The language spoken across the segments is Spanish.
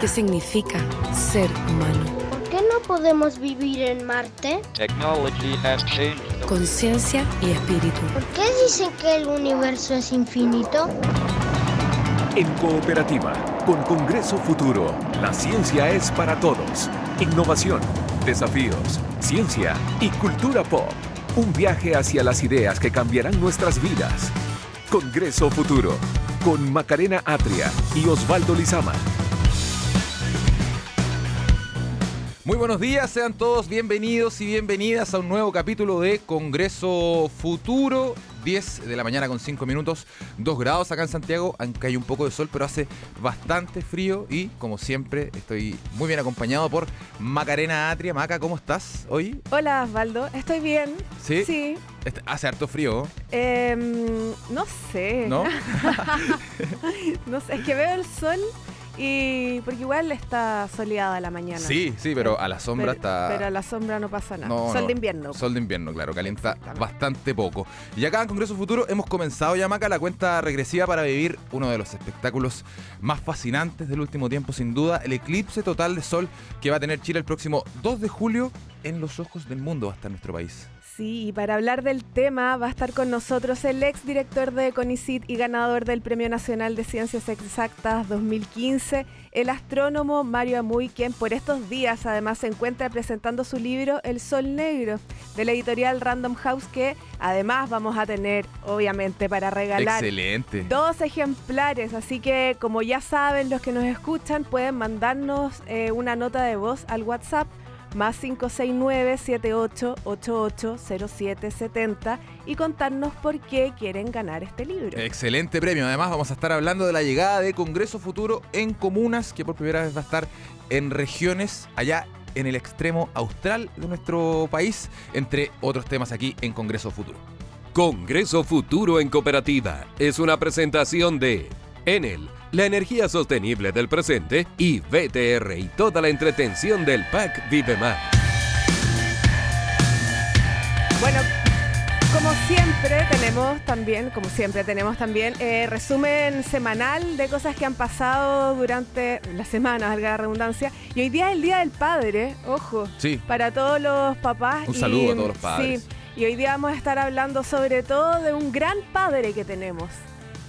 ¿Qué significa ser humano? ¿Por qué no podemos vivir en Marte? Conciencia y espíritu. ¿Por qué dicen que el universo es infinito? En cooperativa, con Congreso Futuro, la ciencia es para todos. Innovación, desafíos, ciencia y cultura pop. Un viaje hacia las ideas que cambiarán nuestras vidas. Congreso Futuro, con Macarena Atria y Osvaldo Lizama. Muy buenos días, sean todos bienvenidos y bienvenidas a un nuevo capítulo de Congreso Futuro. 10 de la mañana con 5 minutos, 2 grados acá en Santiago, aunque hay un poco de sol, pero hace bastante frío y como siempre estoy muy bien acompañado por Macarena Atria. Maca, ¿cómo estás hoy? Hola Osvaldo, estoy bien. ¿Sí? Sí. Hace harto frío, Em, no sé. ¿no? No sé, es que veo el sol y. porque igual está soleada la mañana. Sí, sí, pero a la sombra Pero- está... Pero a la sombra no pasa nada. No, sol no. de invierno. Sol de invierno, claro, calienta bastante poco. Y acá en Congreso Futuro hemos comenzado ya, Maca, la cuenta regresiva para vivir uno de los espectáculos más fascinantes del último tiempo, sin duda, el eclipse total de sol que va a tener Chile el próximo 2 de julio en los ojos del mundo hasta nuestro país. Sí, y para hablar del tema va a estar con nosotros el ex director de CONICIT y ganador del Premio Nacional de Ciencias Exactas 2015, el astrónomo Mario Amuy, quien por estos días además se encuentra presentando su libro El Sol Negro, de la editorial Random House, que además vamos a tener, obviamente, para regalar Excelente. dos ejemplares. Así que, como ya saben, los que nos escuchan pueden mandarnos eh, una nota de voz al WhatsApp más 569-7888-0770 y contarnos por qué quieren ganar este libro. Excelente premio. Además, vamos a estar hablando de la llegada de Congreso Futuro en comunas, que por primera vez va a estar en regiones allá en el extremo austral de nuestro país, entre otros temas aquí en Congreso Futuro. Congreso Futuro en Cooperativa es una presentación de Enel, la energía sostenible del presente, y BTR y toda la entretención del pack Vive Más. Bueno, como siempre tenemos también, como siempre tenemos también eh, resumen semanal de cosas que han pasado durante la semana, valga la redundancia. Y hoy día es el Día del Padre, ojo. Sí, para todos los papás. Un saludo a todos los padres. Sí, y hoy día vamos a estar hablando sobre todo de un gran padre que tenemos,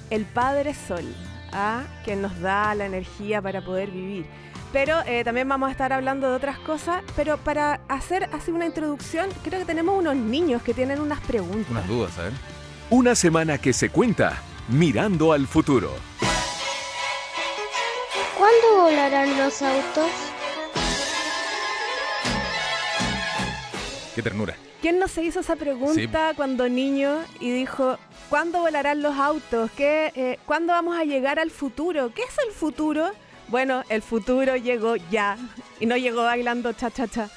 el Padre Sol, ¿ah? que nos da la energía para poder vivir. Pero eh, también vamos a estar hablando de otras cosas, pero para hacer así una introducción, creo que tenemos unos niños que tienen unas preguntas. unas dudas, a ver. Una semana que se cuenta mirando al futuro. ¿Cuándo volarán los autos? Qué ternura. ¿Quién no se hizo esa pregunta cuando niño y dijo, ¿cuándo volarán los autos? ¿Qué, eh, ¿Cuándo vamos a llegar al futuro? ¿Qué es el futuro? Bueno, el futuro llegó ya y no llegó bailando cha cha cha.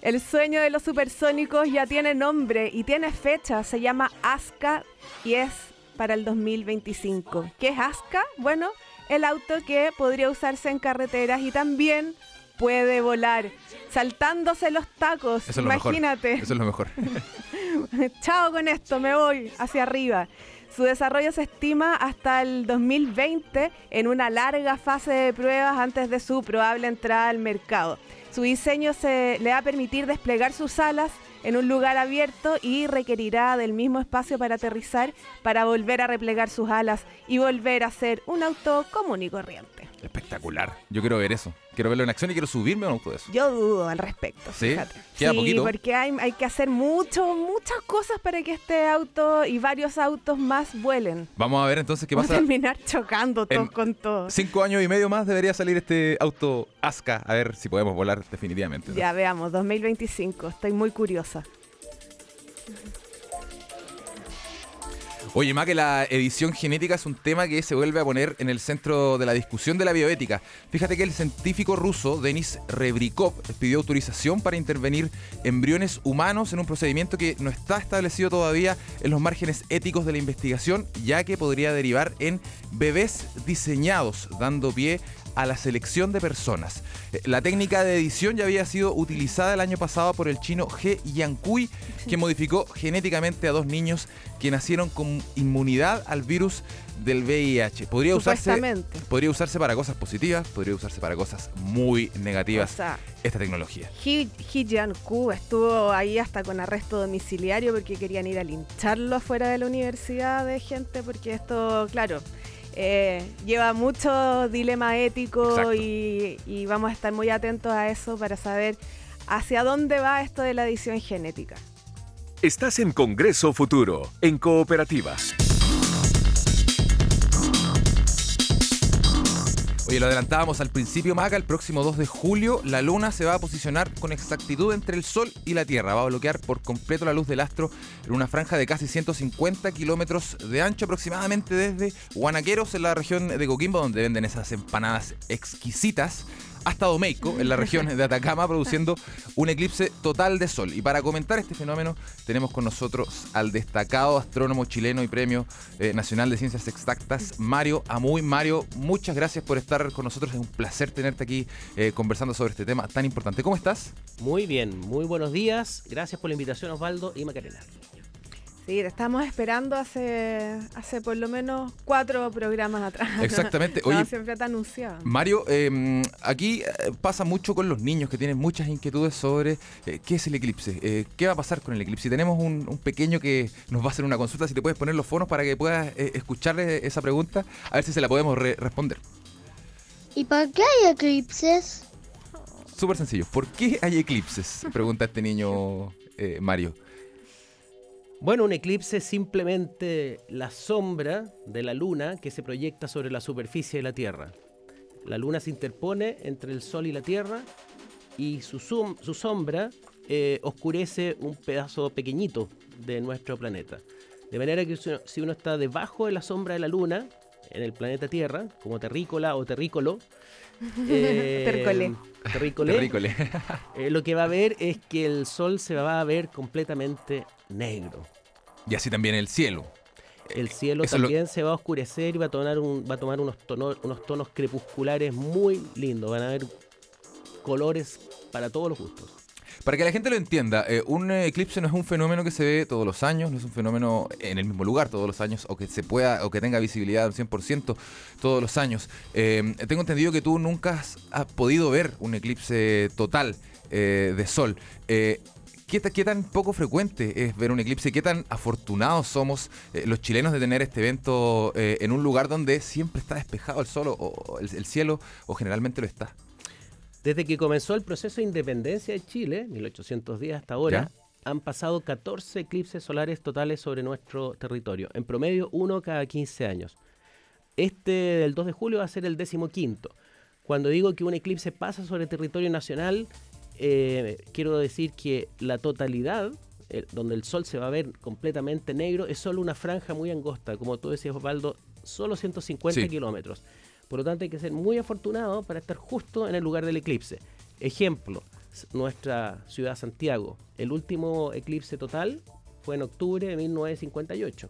El sueño de los supersónicos ya tiene nombre y tiene fecha, se llama ASCA y es para el 2025. ¿Qué es ASCA? Bueno, el auto que podría usarse en carreteras y también puede volar, saltándose los tacos. Eso es. Imagínate. Eso es lo mejor. Chao con esto, me voy hacia arriba. Su desarrollo se estima hasta el 2020 en una larga fase de pruebas antes de su probable entrada al mercado. Su diseño se le va a permitir desplegar sus alas en un lugar abierto y requerirá del mismo espacio para aterrizar para volver a replegar sus alas y volver a ser un auto común y corriente. Espectacular. Yo quiero ver eso. Quiero verlo en acción y quiero subirme a un auto de eso. Yo dudo al respecto. ¿Sí? Fíjate. Queda sí, poquito. porque hay, hay que hacer mucho, muchas cosas para que este auto y varios autos más vuelen. Vamos a ver entonces qué Vamos a pasa. terminar chocando todos En- con todos. Cinco años y medio más debería salir este auto Aska. A ver si podemos volar definitivamente. ¿no? Ya veamos, 2025. Estoy muy curiosa. Oye, más que la edición genética es un tema que se vuelve a poner en el centro de la discusión de la bioética. Fíjate que el científico ruso Denis Rebrikov pidió autorización para intervenir embriones humanos en un procedimiento que no está establecido todavía en los márgenes éticos de la investigación, ya que podría derivar en bebés diseñados, dando pie a la selección de personas. Eh, La técnica de edición ya había sido utilizada el año pasado por el chino He Yankui, que modificó genéticamente a dos niños que nacieron con inmunidad al virus del VIH. Podría usarse, podría usarse para cosas positivas, podría usarse para cosas muy negativas esta tecnología. Hee, Jian-Ku estuvo ahí hasta con arresto domiciliario porque querían ir a lincharlo afuera de la universidad de gente porque esto, claro, eh, lleva mucho dilema ético y, y vamos a estar muy atentos a eso para saber hacia dónde va esto de la edición genética. Estás en Congreso Futuro, en Cooperativa. Oye, lo adelantábamos al principio, Maca, el próximo 2 de julio la Luna se va a posicionar con exactitud entre el Sol y la Tierra. Va a bloquear por completo la luz del astro en una franja de casi 150 kilómetros de ancho, aproximadamente desde Guanaqueros, en la región de Coquimbo, donde venden esas empanadas exquisitas hasta Domeico, en la región de Atacama, produciendo un eclipse total de sol. Y para comentar este fenómeno, tenemos con nosotros al destacado astrónomo chileno y premio eh, nacional de ciencias exactas, Mario Amuy. Mario, muchas gracias por estar con nosotros. Es un placer tenerte aquí eh, conversando sobre este tema tan importante. ¿Cómo estás? Muy bien, muy buenos días. Gracias por la invitación, Osvaldo y Macarena. Sí, te estamos esperando hace, hace por lo menos cuatro programas atrás. Exactamente. Oye, siempre te anunciado. Mario, em, aquí eh, pasa mucho con los niños que tienen muchas inquietudes sobre eh, qué es el eclipse, eh, qué va a pasar con el eclipse. Y tenemos un, pequeño que nos va a hacer una consulta, si te puedes poner los fonos para que puedas escucharle esa pregunta, a ver si se la podemos responder. ¿Y para qué hay eclipses? Súper sencillo. ¿Por qué hay eclipses? Pregunta este niño Mario. Bueno, un eclipse es simplemente la sombra de la luna que se proyecta sobre la superficie de la Tierra. La luna se interpone entre el Sol y la Tierra y su, sombra eh, oscurece un pedazo pequeñito de nuestro planeta. De manera que si uno está debajo de la sombra de la luna, en el planeta Tierra, como terrícola o terrícolo, eh, terrícole, eh, lo que va a ver es que el sol se va a ver completamente negro. Y así también el cielo. El cielo también se va a oscurecer y va a tomar, un, va a tomar unos, tonos, unos tonos crepusculares muy lindos. Van a haber colores para todos los gustos. Para que la gente lo entienda, eh, un eclipse no es un fenómeno que se ve todos los años, no es un fenómeno en el mismo lugar todos los años, o que se pueda, o que tenga visibilidad al 100% todos los años. Eh, tengo entendido que tú nunca has, podido ver un eclipse total eh, de sol. ¿Qué, tan poco frecuente es ver un eclipse? ¿Qué tan afortunados somos los chilenos de tener este evento en un lugar donde siempre está despejado el sol o el, cielo o generalmente lo está? Desde que comenzó el proceso de independencia de Chile, 1810 hasta ahora, han pasado 14 eclipses solares totales sobre nuestro territorio, en promedio uno cada 15 años. Este del 2 de julio va a ser el 15. Cuando digo que un eclipse pasa sobre el territorio nacional, eh, quiero decir que la totalidad, eh, donde el sol se va a ver completamente negro, es solo una franja muy angosta, como tú decías, Osvaldo, solo 150 kilómetros. Por lo tanto, hay que ser muy afortunado para estar justo en el lugar del eclipse. Ejemplo, nuestra ciudad Santiago. El último eclipse total fue en octubre de 1958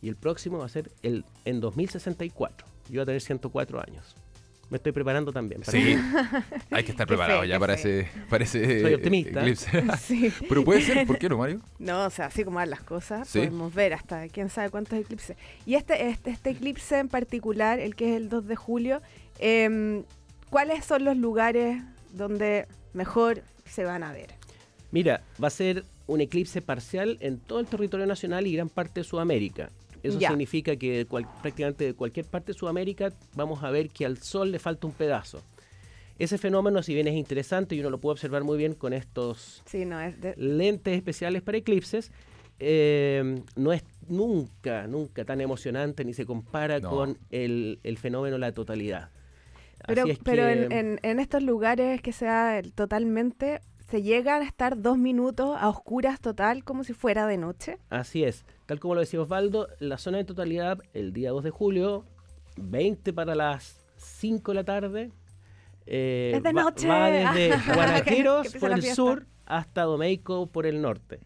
y el próximo va a ser el, en 2064. Yo voy a tener 104 años me estoy preparando también. sí, hay que estar preparado ya para ese, Soy optimista. sí. Pero puede ser, ¿por qué no, Mario? No, o sea, así como van las cosas, podemos ver hasta quién sabe cuántos eclipses. Y este, este, este eclipse en particular, el que es el 2 de julio, em, ¿cuáles son los lugares donde mejor se van a ver? Mira, va a ser un eclipse parcial en todo el territorio nacional y gran parte de Sudamérica. Eso significa que prácticamente de cualquier parte de Sudamérica vamos a ver que al Sol le falta un pedazo. Ese fenómeno, si bien es interesante y uno lo puede observar muy bien con estos lentes especiales para eclipses, eh, no es nunca, nunca tan emocionante ni se compara con el, fenómeno la totalidad. Pero, pero en, en, estos lugares que sea totalmente, ¿Se llegan a estar dos minutos a oscuras total como si fuera de noche? Así es. Tal como lo decía Osvaldo, la zona de totalidad el día 2 de julio, 20 para las 5 de la tarde. Eh, es de noche. Va, desde Guanaqueros por el sur hasta Domeico por el norte.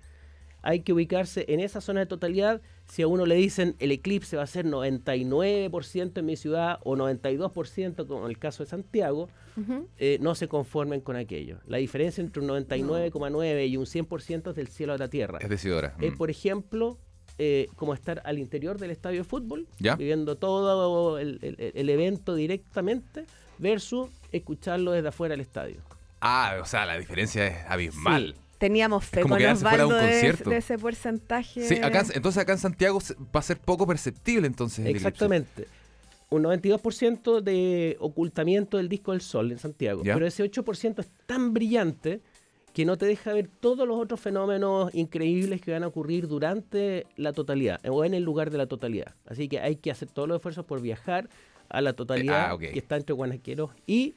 Hay que ubicarse en esa zona de totalidad si a uno le dicen el eclipse va a ser 99% en mi ciudad o 92% como en el caso de Santiago, eh, no se conformen con aquello. La diferencia entre un 99,9 y un 100% es del cielo a la tierra. Es decidora. Es, mm. por ejemplo, eh, como estar al interior del estadio de fútbol, viviendo todo el, evento directamente, versus escucharlo desde afuera del estadio. Ah, o sea, la diferencia es abismal. Teníamos fe con Osvaldo de, de, ese porcentaje. Sí, acá, entonces acá en Santiago va a ser poco perceptible entonces. Exactamente. Un 92% de ocultamiento del disco del sol en Santiago. Pero ese 8% es tan brillante que no te deja ver todos los otros fenómenos increíbles que van a ocurrir durante la totalidad o en el lugar de la totalidad. Así que hay que hacer todos los esfuerzos por viajar a la totalidad ah, que está entre Guanaqueros y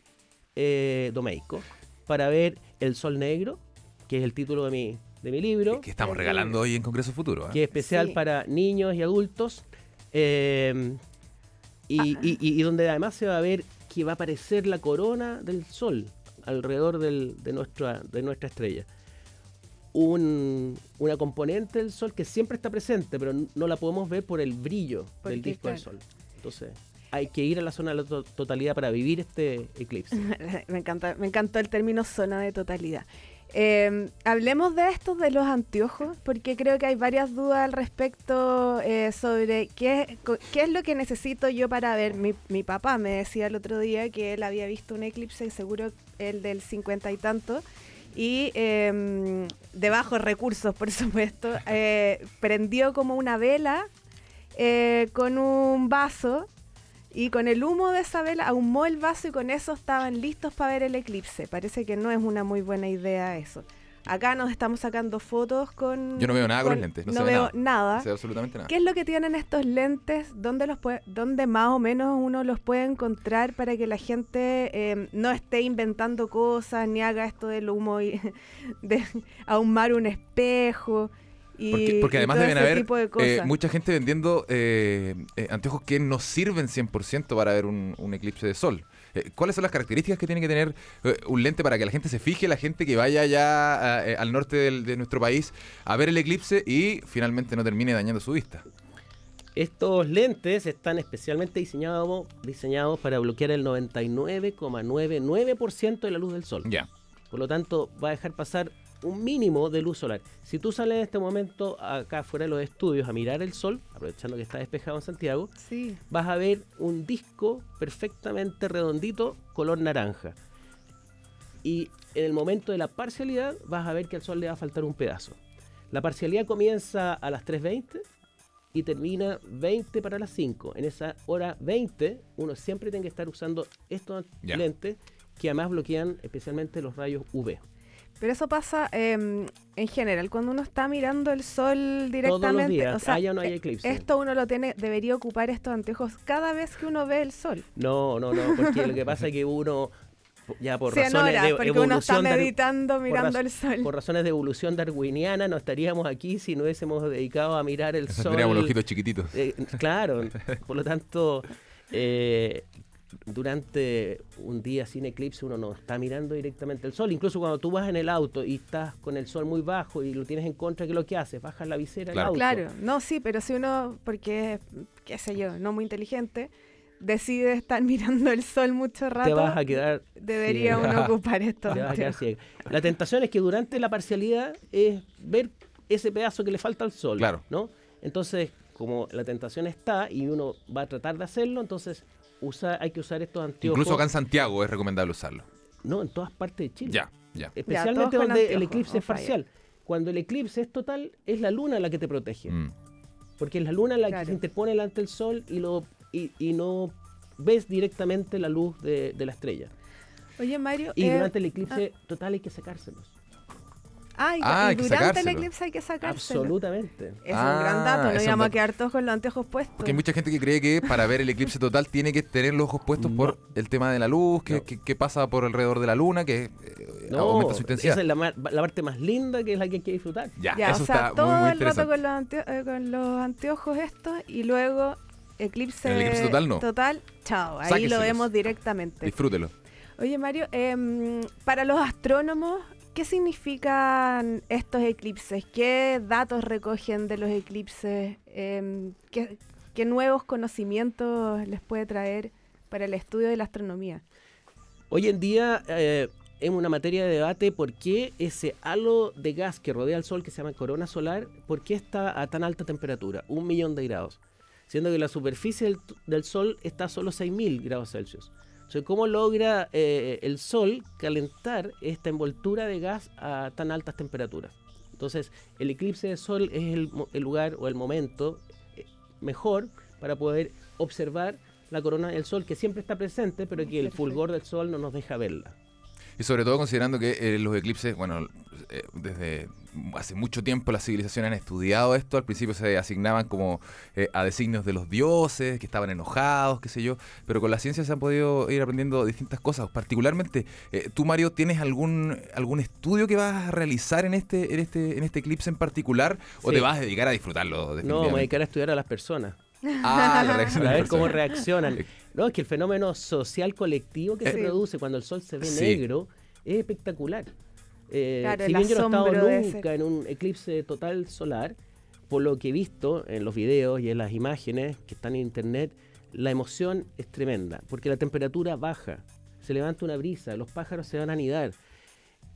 eh, Domeico para ver El Sol Negro, que es el título de mi, de mi libro. Que estamos regalando hoy en Congreso Futuro. ¿eh? Que es especial para niños y adultos. Eh, y, y, y, donde además se va a ver que va a aparecer la corona del Sol alrededor de, nuestra, de nuestra estrella. Un, una componente del Sol que siempre está presente, pero no la podemos ver por el brillo del disco del Sol. Entonces, hay que ir a la zona de la totalidad para vivir este eclipse. me encanta, me encantó el término zona de totalidad. Em, hablemos de estos de los anteojos, porque creo que hay varias dudas al respecto eh, sobre qué, qué es lo que necesito yo para ver. Mi, mi, papá me decía el otro día que él había visto un eclipse, seguro el del cincuenta y tanto, y em, de bajos recursos, por supuesto, eh, prendió como una vela eh, con un vaso y con el humo de esa vela ahumó el vaso y con eso estaban listos para ver el eclipse. Parece que no es una muy buena idea eso. Acá nos estamos sacando fotos con... Yo no veo nada con, los lentes. No, veo nada. No absolutamente nada. ¿Qué es lo que tienen estos lentes? ¿Dónde, los puede, dónde más o menos uno los puede encontrar para que la gente eh, no esté inventando cosas ni haga esto del humo y de ahumar un espejo? Porque, además deben haber eh, mucha gente vendiendo eh, eh, anteojos que no sirven 100% para ver un, eclipse de sol. ¿Cuáles son las características que tiene que tener un lente para que la gente se fije, la gente que vaya ya al norte de nuestro país a ver el eclipse y finalmente no termine dañando su vista? Estos lentes están especialmente diseñados, diseñados para bloquear el 99,99% de la luz del sol. Ya. Por lo tanto, va a dejar pasar un mínimo de luz solar. Si tú sales en este momento acá fuera de los estudios a mirar el sol, aprovechando que está despejado en Santiago, vas a ver un disco perfectamente redondito, color naranja. Y en el momento de la parcialidad vas a ver que al sol le va a faltar un pedazo. La parcialidad comienza a las 3.20 y termina 20 para las 5. En esa hora 20 uno siempre tiene que estar usando estos lentes que además bloquean especialmente los rayos UV. Pero eso pasa em, en general, cuando uno está mirando el sol directamente. o sea, no hay eclipse. Esto uno lo tiene, debería ocupar estos anteojos cada vez que uno ve el sol. No, no, no, porque lo que pasa es que uno ya por razones de porque uno está meditando mirando el sol. Por razones de evolución darwiniana no estaríamos aquí si no hubiésemos dedicado a mirar el sol. Tendríamos los ojitos chiquititos. Eh, claro, por lo tanto, eh, durante un día sin eclipse uno no está mirando directamente el sol. Incluso cuando tú vas en el auto y estás con el sol muy bajo y lo tienes en contra, ¿qué es lo que haces? Bajas la visera del auto. Claro, no, sí, pero si uno, porque, qué sé yo, no muy inteligente, decide estar mirando el sol mucho rato, te vas a quedar debería uno ocupar esto. La tentación es que durante la parcialidad es ver ese pedazo que le falta al sol, claro. ¿no? Entonces, como la tentación está y uno va a tratar de hacerlo, entonces usa, hay que usar estos anteojos. Incluso acá en Santiago es recomendable usarlo. No, en todas partes de Chile. Ya, ya. Especialmente donde el eclipse es parcial. Cuando el eclipse es total, es la luna la que te protege. Mm. Porque es la luna la que se interpone delante del sol y, lo, y, no ves directamente la luz de, la estrella. Oye, Mario. Y durante el eh, eclipse ah. total hay que sacárselos. Ah, y, ah, durante el eclipse hay que sacárselo. Absolutamente. Es un gran dato, no íbamos a quedar todos con los anteojos puestos. Porque hay mucha gente que cree que para ver el eclipse total tiene que tener los ojos puestos por el tema de la luz, que, pasa por alrededor de la luna, que eh, aumenta su intensidad. Esa es la, parte más linda que es la que hay que disfrutar. Ya, eso o sea, está todo el rato con los, eh, con los anteojos estos y luego eclipse, el eclipse total no. Total, chao, ahí lo vemos directamente. Disfrútelo. Oye Mario, em, para los astrónomos ¿Qué significan estos eclipses? ¿Qué datos recogen de los eclipses? Em, ¿qué, nuevos conocimientos les puede traer para el estudio de la astronomía? Hoy en día, eh, es una materia de debate por qué ese halo de gas que rodea al Sol, que se llama corona solar, por qué está a tan alta temperatura, un millón de grados, siendo que la superficie del, Sol está a solo 6.000 grados Celsius. ¿Cómo logra eh, el Sol calentar esta envoltura de gas a tan altas temperaturas? Entonces, el eclipse de Sol es el, el lugar o el momento eh, mejor para poder observar la corona del Sol, que siempre está presente, pero que el fulgor del Sol no nos deja verla. Y sobre todo considerando que eh, los eclipses, bueno, eh, desde hace mucho tiempo las civilizaciones han estudiado esto, al principio se asignaban como eh, a designios de los dioses, que estaban enojados, qué sé yo, pero con la ciencia se han podido ir aprendiendo distintas cosas. Particularmente, tú Mario, ¿tienes algún algún estudio que vas a realizar en este en este en este eclipse en particular o te vas a dedicar a disfrutarlo? No, me voy a dedicar a estudiar a las personas. Ah, la reacción a ver cómo reaccionan. No, es que el fenómeno social colectivo que se produce cuando el sol se ve negro es espectacular. Eh, si bien yo no he estado nunca en un eclipse total solar, por lo que he visto en los videos y en las imágenes que están en internet, la emoción es tremenda, porque la temperatura baja, se levanta una brisa, los pájaros se van a anidar.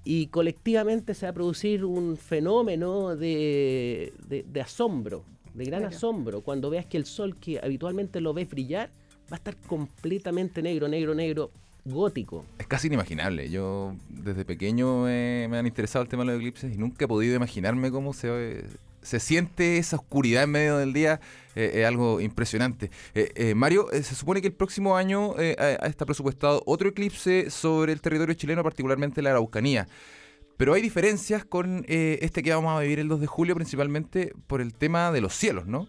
Y colectivamente se va a producir un fenómeno de, de, asombro, de gran asombro, cuando veas que el sol que habitualmente lo ves brillar va a estar completamente negro, negro, negro, gótico. Es casi inimaginable. Yo desde pequeño me, han interesado el tema de los eclipses y nunca he podido imaginarme cómo se, se siente esa oscuridad en medio del día. Eh, es algo impresionante. Eh, eh, Mario, se supone que el próximo año está presupuestado otro eclipse sobre el territorio chileno, particularmente la Araucanía. Pero hay diferencias con este que vamos a vivir el 2 de julio, principalmente por el tema de los cielos, ¿no?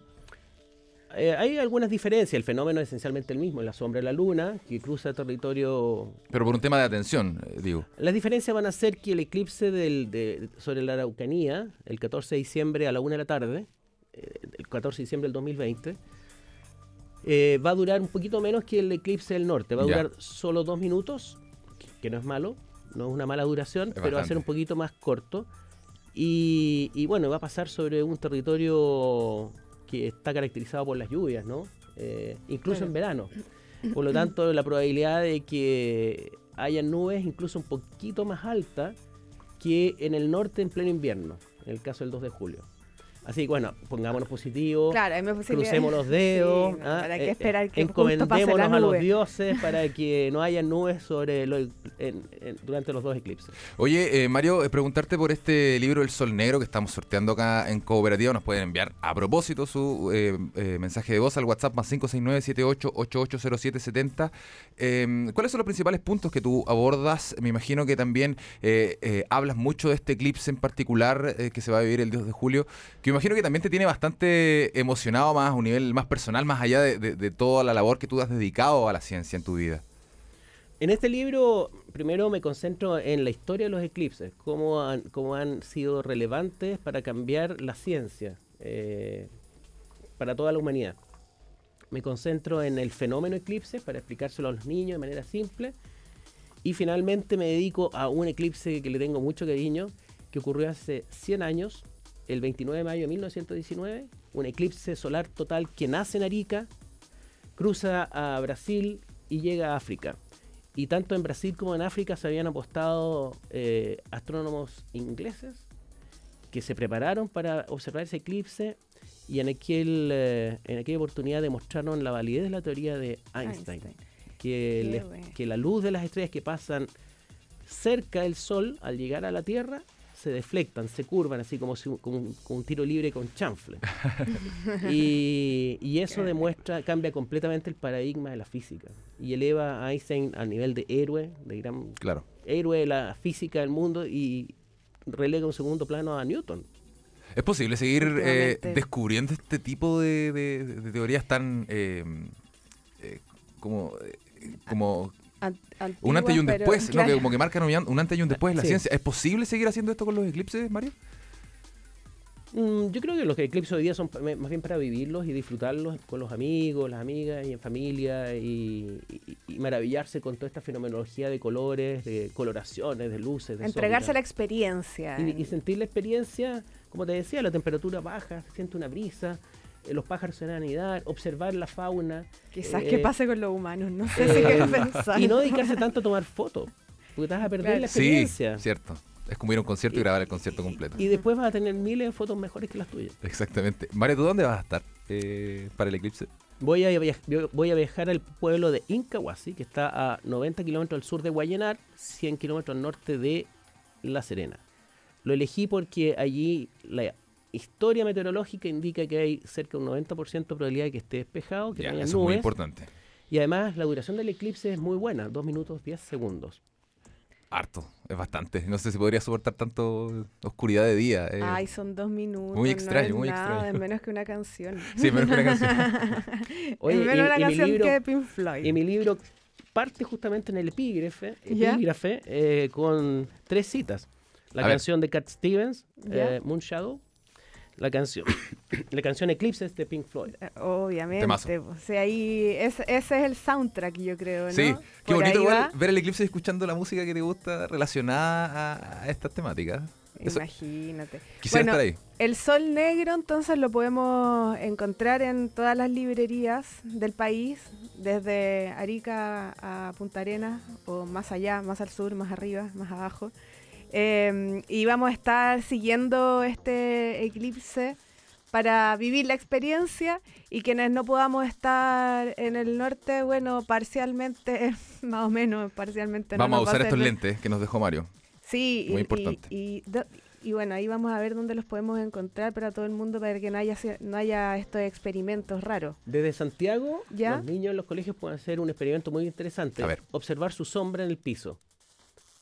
Eh, hay algunas diferencias. El fenómeno es esencialmente el mismo, la sombra de la luna, que cruza el territorio... Pero por un tema de atención, eh, digo. Las diferencias van a ser que el eclipse del, sobre la Araucanía, el 14 de diciembre a la 1 de la tarde, eh, el 14 de diciembre del 2020, va a durar un poquito menos que el eclipse del norte. Va a durar solo dos minutos, que, no es malo, no es una mala duración, pero va a ser un poquito más corto. Y, y bueno, va a pasar sobre un territorio que está caracterizado por las lluvias, ¿no? Eh, incluso en verano. Por lo tanto, la probabilidad de que haya nubes incluso un poquito más alta que en el norte en pleno invierno, en el caso del 2 de julio. Así que bueno, pongámonos positivos, claro, crucemos los dedos, ¿ah? que eh, esperar que encomendémonos a los dioses para que no haya nubes sobre durante los dos eclipses. Oye, eh, Mario, eh, preguntarte por este libro El Sol Negro que estamos sorteando acá en Cooperativa. Nos pueden enviar a propósito su mensaje de voz al WhatsApp más 569-78880770. Em, ¿Cuáles son los principales puntos que tú abordas? Me imagino que también hablas mucho de este eclipse en particular que se va a vivir el 2 de julio imagino que también te tiene bastante emocionado más a un nivel más personal, más allá de, toda la labor que tú has dedicado a la ciencia en tu vida. En este libro, primero me concentro en la historia de los eclipses, cómo han, cómo han sido relevantes para cambiar la ciencia, eh, para toda la humanidad. Me concentro en el fenómeno eclipse para explicárselo a los niños de manera simple. Y finalmente me dedico a un eclipse que le tengo mucho cariño, que ocurrió hace 100 años el 29 de mayo de 1919, un eclipse solar total que nace en Arica, cruza a Brasil y llega a África. Y tanto en Brasil como en África se habían apostado eh, astrónomos ingleses que se prepararon para observar ese eclipse y en, aquel, eh, en aquella oportunidad demostraron la validez de la teoría de Einstein, Que, que la luz de las estrellas que pasan cerca del Sol al llegar a la Tierra se deflectan, se curvan, así como, si, un tiro libre con chanfle. y, eso demuestra, cambia completamente el paradigma de la física y eleva a Einstein al nivel de héroe, de gran claro. héroe de la física del mundo y relega un segundo plano a Newton. ¿Es posible seguir eh, descubriendo este tipo de, teorías tan eh, eh, como, como un antes y un después, ¿no? que como que marcan un, antes y un después en la ciencia. ¿Es posible seguir haciendo esto con los eclipses, Mario? Mm, yo creo que los eclipses hoy día son más bien para vivirlos y disfrutarlos con los amigos, las amigas y en familia y, maravillarse con toda esta fenomenología de colores, de coloraciones, de luces. De Entregarse a la experiencia. Y, sentir la experiencia, como te decía, la temperatura baja, se siente una brisa, los pájaros se van a anidar, observar la fauna. Quizás qué eh, pase con los humanos, no sé si qué pensar. Y no dedicarse tanto a tomar fotos. porque te vas a perder la experiencia. Sí, cierto. Es como ir a un concierto y, grabar el concierto completo. Y después vas a tener miles de fotos mejores que las tuyas. Exactamente. Mario, ¿tú dónde vas a estar eh, para el eclipse? Voy a, voy a viajar al pueblo de Incahuasi, que está a 90 kilómetros al sur de Guayenar, 100 kilómetros al norte de La Serena. Lo elegí porque allí la historia meteorológica indica que hay cerca de un 90% de probabilidad de que esté despejado, que haya nubes. Es muy importante. Y además la duración del eclipse es muy buena, 2 minutos 10 segundos. Harto, es bastante. No sé si podría soportar tanto oscuridad de día. Eh. Ay, son dos minutos. Muy extraño, muy nada, extraño. Es menos que una canción. Sí, menos que una canción. Oye, es menos y, una canción libro, que Pink Floyd. Y mi libro parte justamente en el epígrafe, epígrafe eh, con tres citas. La canción de Cat Stevens, eh, Moon Shadow, la canción, la canción Eclipse de Pink Floyd. Eh, obviamente. O sea, ahí ese, es el soundtrack, yo creo, ¿no? Sí, qué bonito ver el eclipse escuchando la música que te gusta relacionada a, estas temáticas. Imagínate. bueno, estar ahí. El sol negro entonces lo podemos encontrar en todas las librerías del país, desde Arica a Punta Arenas, o más allá, más al sur, más arriba, más abajo. Em, y vamos a estar siguiendo este eclipse para vivir la experiencia y quienes no podamos estar en el norte, bueno, parcialmente, más o menos, parcialmente. Vamos a usar estos lentes que nos dejó Mario. Sí, muy importante. Y, bueno, ahí vamos a ver dónde los podemos encontrar para todo el mundo para que no haya, no haya estos experimentos raros. Desde Santiago, los niños en los colegios pueden hacer un experimento muy interesante. Observar su sombra en el piso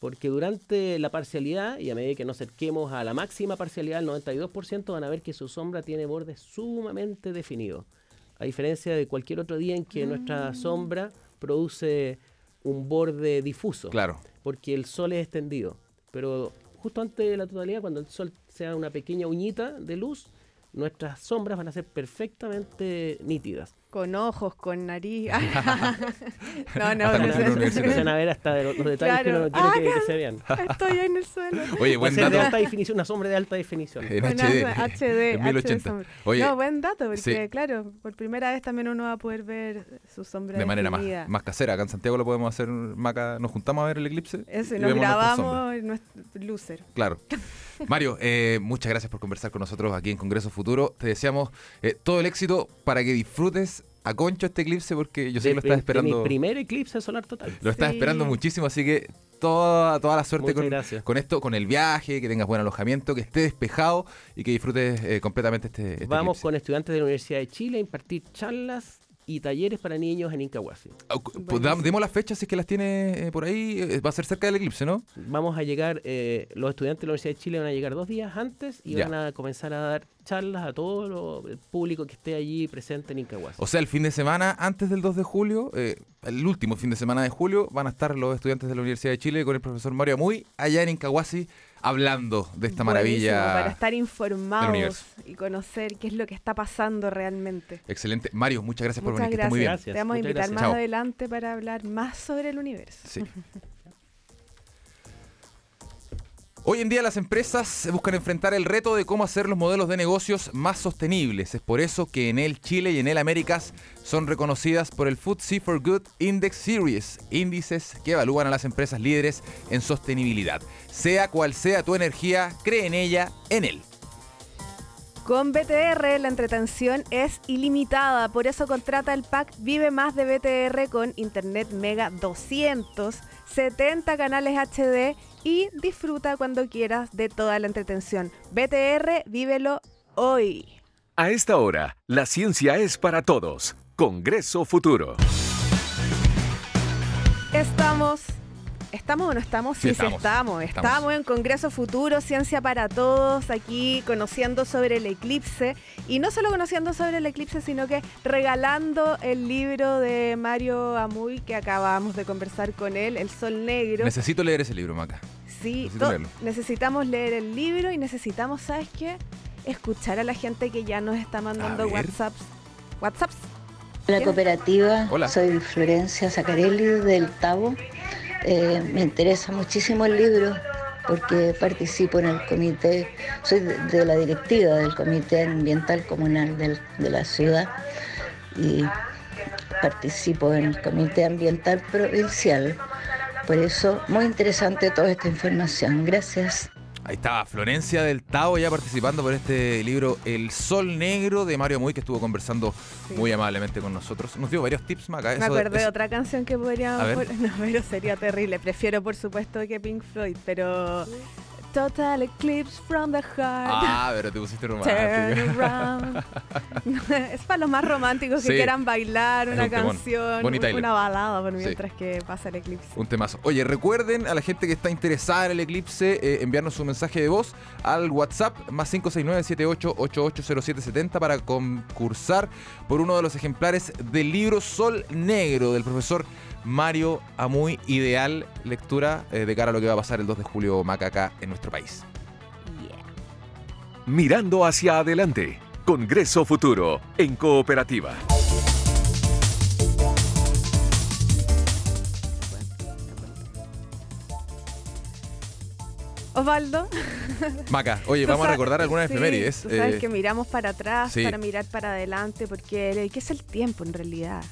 porque durante la parcialidad, y a medida que nos acerquemos a la máxima parcialidad, el 92%, van a ver que su sombra tiene bordes sumamente definidos. A diferencia de cualquier otro día en que nuestra mm. sombra produce un borde difuso. Claro. Porque el sol es extendido. Pero justo antes de la totalidad, cuando el sol sea una pequeña uñita de luz, nuestras sombras van a ser perfectamente nítidas. Con ojos, con nariz. no, no, no, no, se a ver hasta los, detalles que uno quiere que, se vean. Estoy ahí en el suelo. Oye, buen dato. de alta definición, una sombra de alta definición. En HD. HD, en 1080. Oye, no, buen dato, porque claro, por primera vez también uno va a poder ver su sombra de manera más, más, casera. Acá en Santiago lo podemos hacer, Maca, nos juntamos a ver el eclipse. Eso, y nos grabamos nuestro loser. Claro. Mario, eh, muchas gracias por conversar con nosotros aquí en Congreso Futuro. Te deseamos eh, todo el éxito para que disfrutes a concho este eclipse porque yo sé que lo estás esperando. mi primer eclipse solar total. Lo estás esperando muchísimo, así que toda, toda la suerte con, con, esto, con el viaje, que tengas buen alojamiento, que esté despejado y que disfrutes eh, completamente este, este Vamos con estudiantes de la Universidad de Chile a impartir charlas y talleres para niños en Incahuasi. Ah, pues demos las fechas si es que las tiene eh, por ahí. Eh, va a ser cerca del eclipse, ¿no? Vamos a llegar, eh, los estudiantes de la Universidad de Chile van a llegar dos días antes y van a comenzar a dar charlas a todo el público que esté allí presente en Incahuasi. O sea, el fin de semana antes del 2 de julio, el último fin de semana de julio, van a estar los estudiantes de la Universidad de Chile con el profesor Mario Amuy allá en Incahuasi hablando de esta maravilla. Para estar informados y conocer qué es lo que está pasando realmente. Excelente. Mario, muchas gracias por venir. muy bien. Te vamos a invitar más adelante para hablar más sobre el universo. Sí. Hoy en día las empresas buscan enfrentar el reto de cómo hacer los modelos de negocios más sostenibles. Es por eso que en el Chile y en el Américas son reconocidas por el FTSE for Good Index Series, índices que evalúan a las empresas líderes en sostenibilidad. Sea cual sea tu energía, cree en ella, en él. Con BTR la entretención es ilimitada, por eso contrata el pack Vive Más de BTR con Internet Mega 200, 70 canales HD y disfruta cuando quieras de toda la entretención. BTR, vívelo hoy. A esta hora, la ciencia es para todos. Congreso Futuro. Estamos ¿Estamos o no estamos? Sí, sí, estamos. estamos. en Congreso Futuro, Ciencia para Todos, aquí conociendo sobre el eclipse. Y no solo conociendo sobre el eclipse, sino que regalando el libro de Mario Amuy, que acabamos de conversar con él, El Sol Negro. Necesito leer ese libro, Maca. Sí, necesitamos leer el libro y necesitamos, ¿sabes qué? Escuchar a la gente que ya nos está mandando WhatsApps. WhatsApps. La cooperativa, soy Florencia Zacarelli del Tabo eh, me interesa muchísimo el libro porque participo en el comité, soy de, la directiva del Comité Ambiental Comunal de la ciudad y participo en el Comité Ambiental Provincial Por eso, muy interesante toda esta información. Gracias. Ahí estaba Florencia del Tao ya participando por este libro El Sol Negro de Mario Muy, que estuvo conversando muy amablemente con nosotros. Nos dio varios tips, Maca. Me acordé de otra canción que podríamos... No, pero sería terrible. Prefiero, por supuesto, que Pink Floyd, pero Total Eclipse from the Heart. Ah, pero te pusiste romántico. es para los más románticos que quieran bailar una canción, una balada mientras que pasa el eclipse. Un temazo. Oye, recuerden a la gente que está interesada en el eclipse eh, enviarnos un mensaje de voz al WhatsApp más 569-78880770 para concursar por uno de los ejemplares del libro Sol Negro del profesor Mario Amuy, ideal lectura eh, de cara a lo que va a pasar el 2 de julio Macacá en nuestro país. Mirando hacia adelante, Congreso Futuro en Cooperativa. Osvaldo. Maca, oye, vamos a recordar algunas efemérides. sabes eh, que miramos para atrás, para mirar para adelante, porque ¿qué es el tiempo en realidad?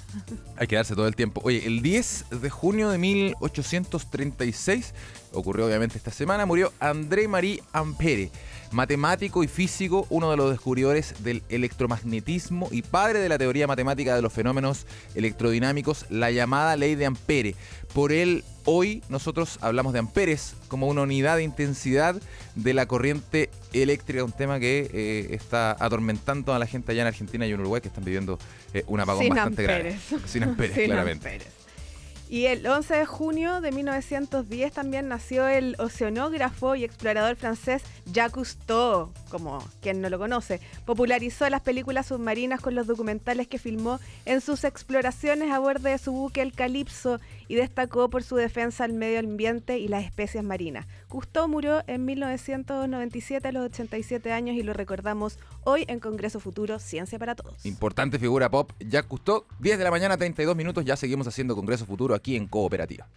Hay que darse todo el tiempo. Oye, el 10 de junio de 1836, ocurrió obviamente esta semana, murió André Marie Ampere matemático y físico, uno de los descubridores del electromagnetismo y padre de la teoría matemática de los fenómenos electrodinámicos, la llamada ley de Ampere. Por él, hoy nosotros hablamos de amperes como una unidad de intensidad de la corriente eléctrica, un tema que eh, está atormentando a la gente allá en Argentina y en Uruguay que están viviendo eh, un apagón bastante grave. Sin amperes, claramente. Y el 11 de junio de 1910 también nació el oceanógrafo y explorador francés Jacques Cousteau, como quien no lo conoce. Popularizó las películas submarinas con los documentales que filmó en sus exploraciones a bordo de su buque El Calipso y destacó por su defensa al medio ambiente y las especies marinas. Cousteau murió en 1997 a los 87 años y lo recordamos hoy en Congreso Futuro Ciencia para Todos. Importante figura pop, Jacques Cousteau, 10 de la mañana, 32 minutos, ya seguimos haciendo Congreso Futuro aquí en Cooperativa.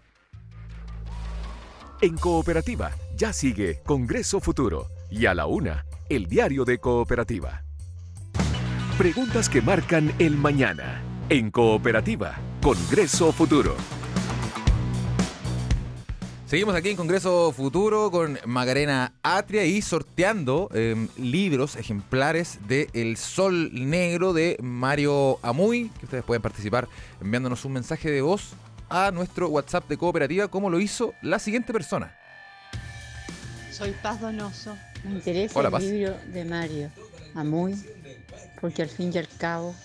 En Cooperativa ya sigue Congreso Futuro y a la una, el diario de Cooperativa. Preguntas que marcan el mañana. En Cooperativa, Congreso Futuro. Seguimos aquí en Congreso Futuro con Magarena Atria y sorteando em, libros, ejemplares de El Sol Negro de Mario Amuy, que ustedes pueden participar enviándonos un mensaje de voz a nuestro WhatsApp de cooperativa, como lo hizo la siguiente persona. Soy Paz Donoso. Me interesa el libro de Mario Amuy, porque al fin y al cabo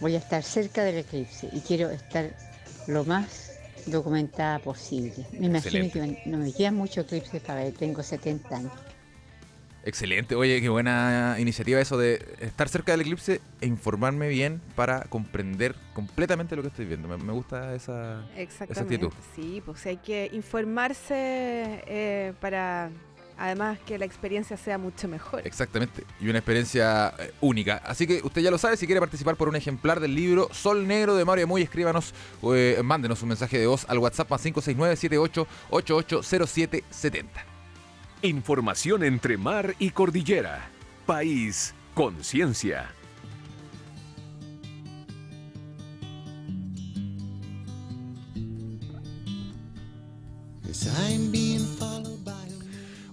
voy a estar cerca del eclipse y quiero estar lo más documentada posible. Me imagino que no me quedan muchos eclipses para ver, tengo 70 años. Excelente, oye, qué buena iniciativa eso de estar cerca del eclipse e informarme bien para comprender completamente lo que estoy viendo. Me, gusta esa, esa, actitud. Sí, pues hay que informarse eh, para además que la experiencia sea mucho mejor. Exactamente, y una experiencia eh, única. Así que usted ya lo sabe, si quiere participar por un ejemplar del libro Sol Negro de Mario Muy, escríbanos, eh, mándenos un mensaje de voz al WhatsApp más 569-78880770. Información entre mar y cordillera. País, conciencia.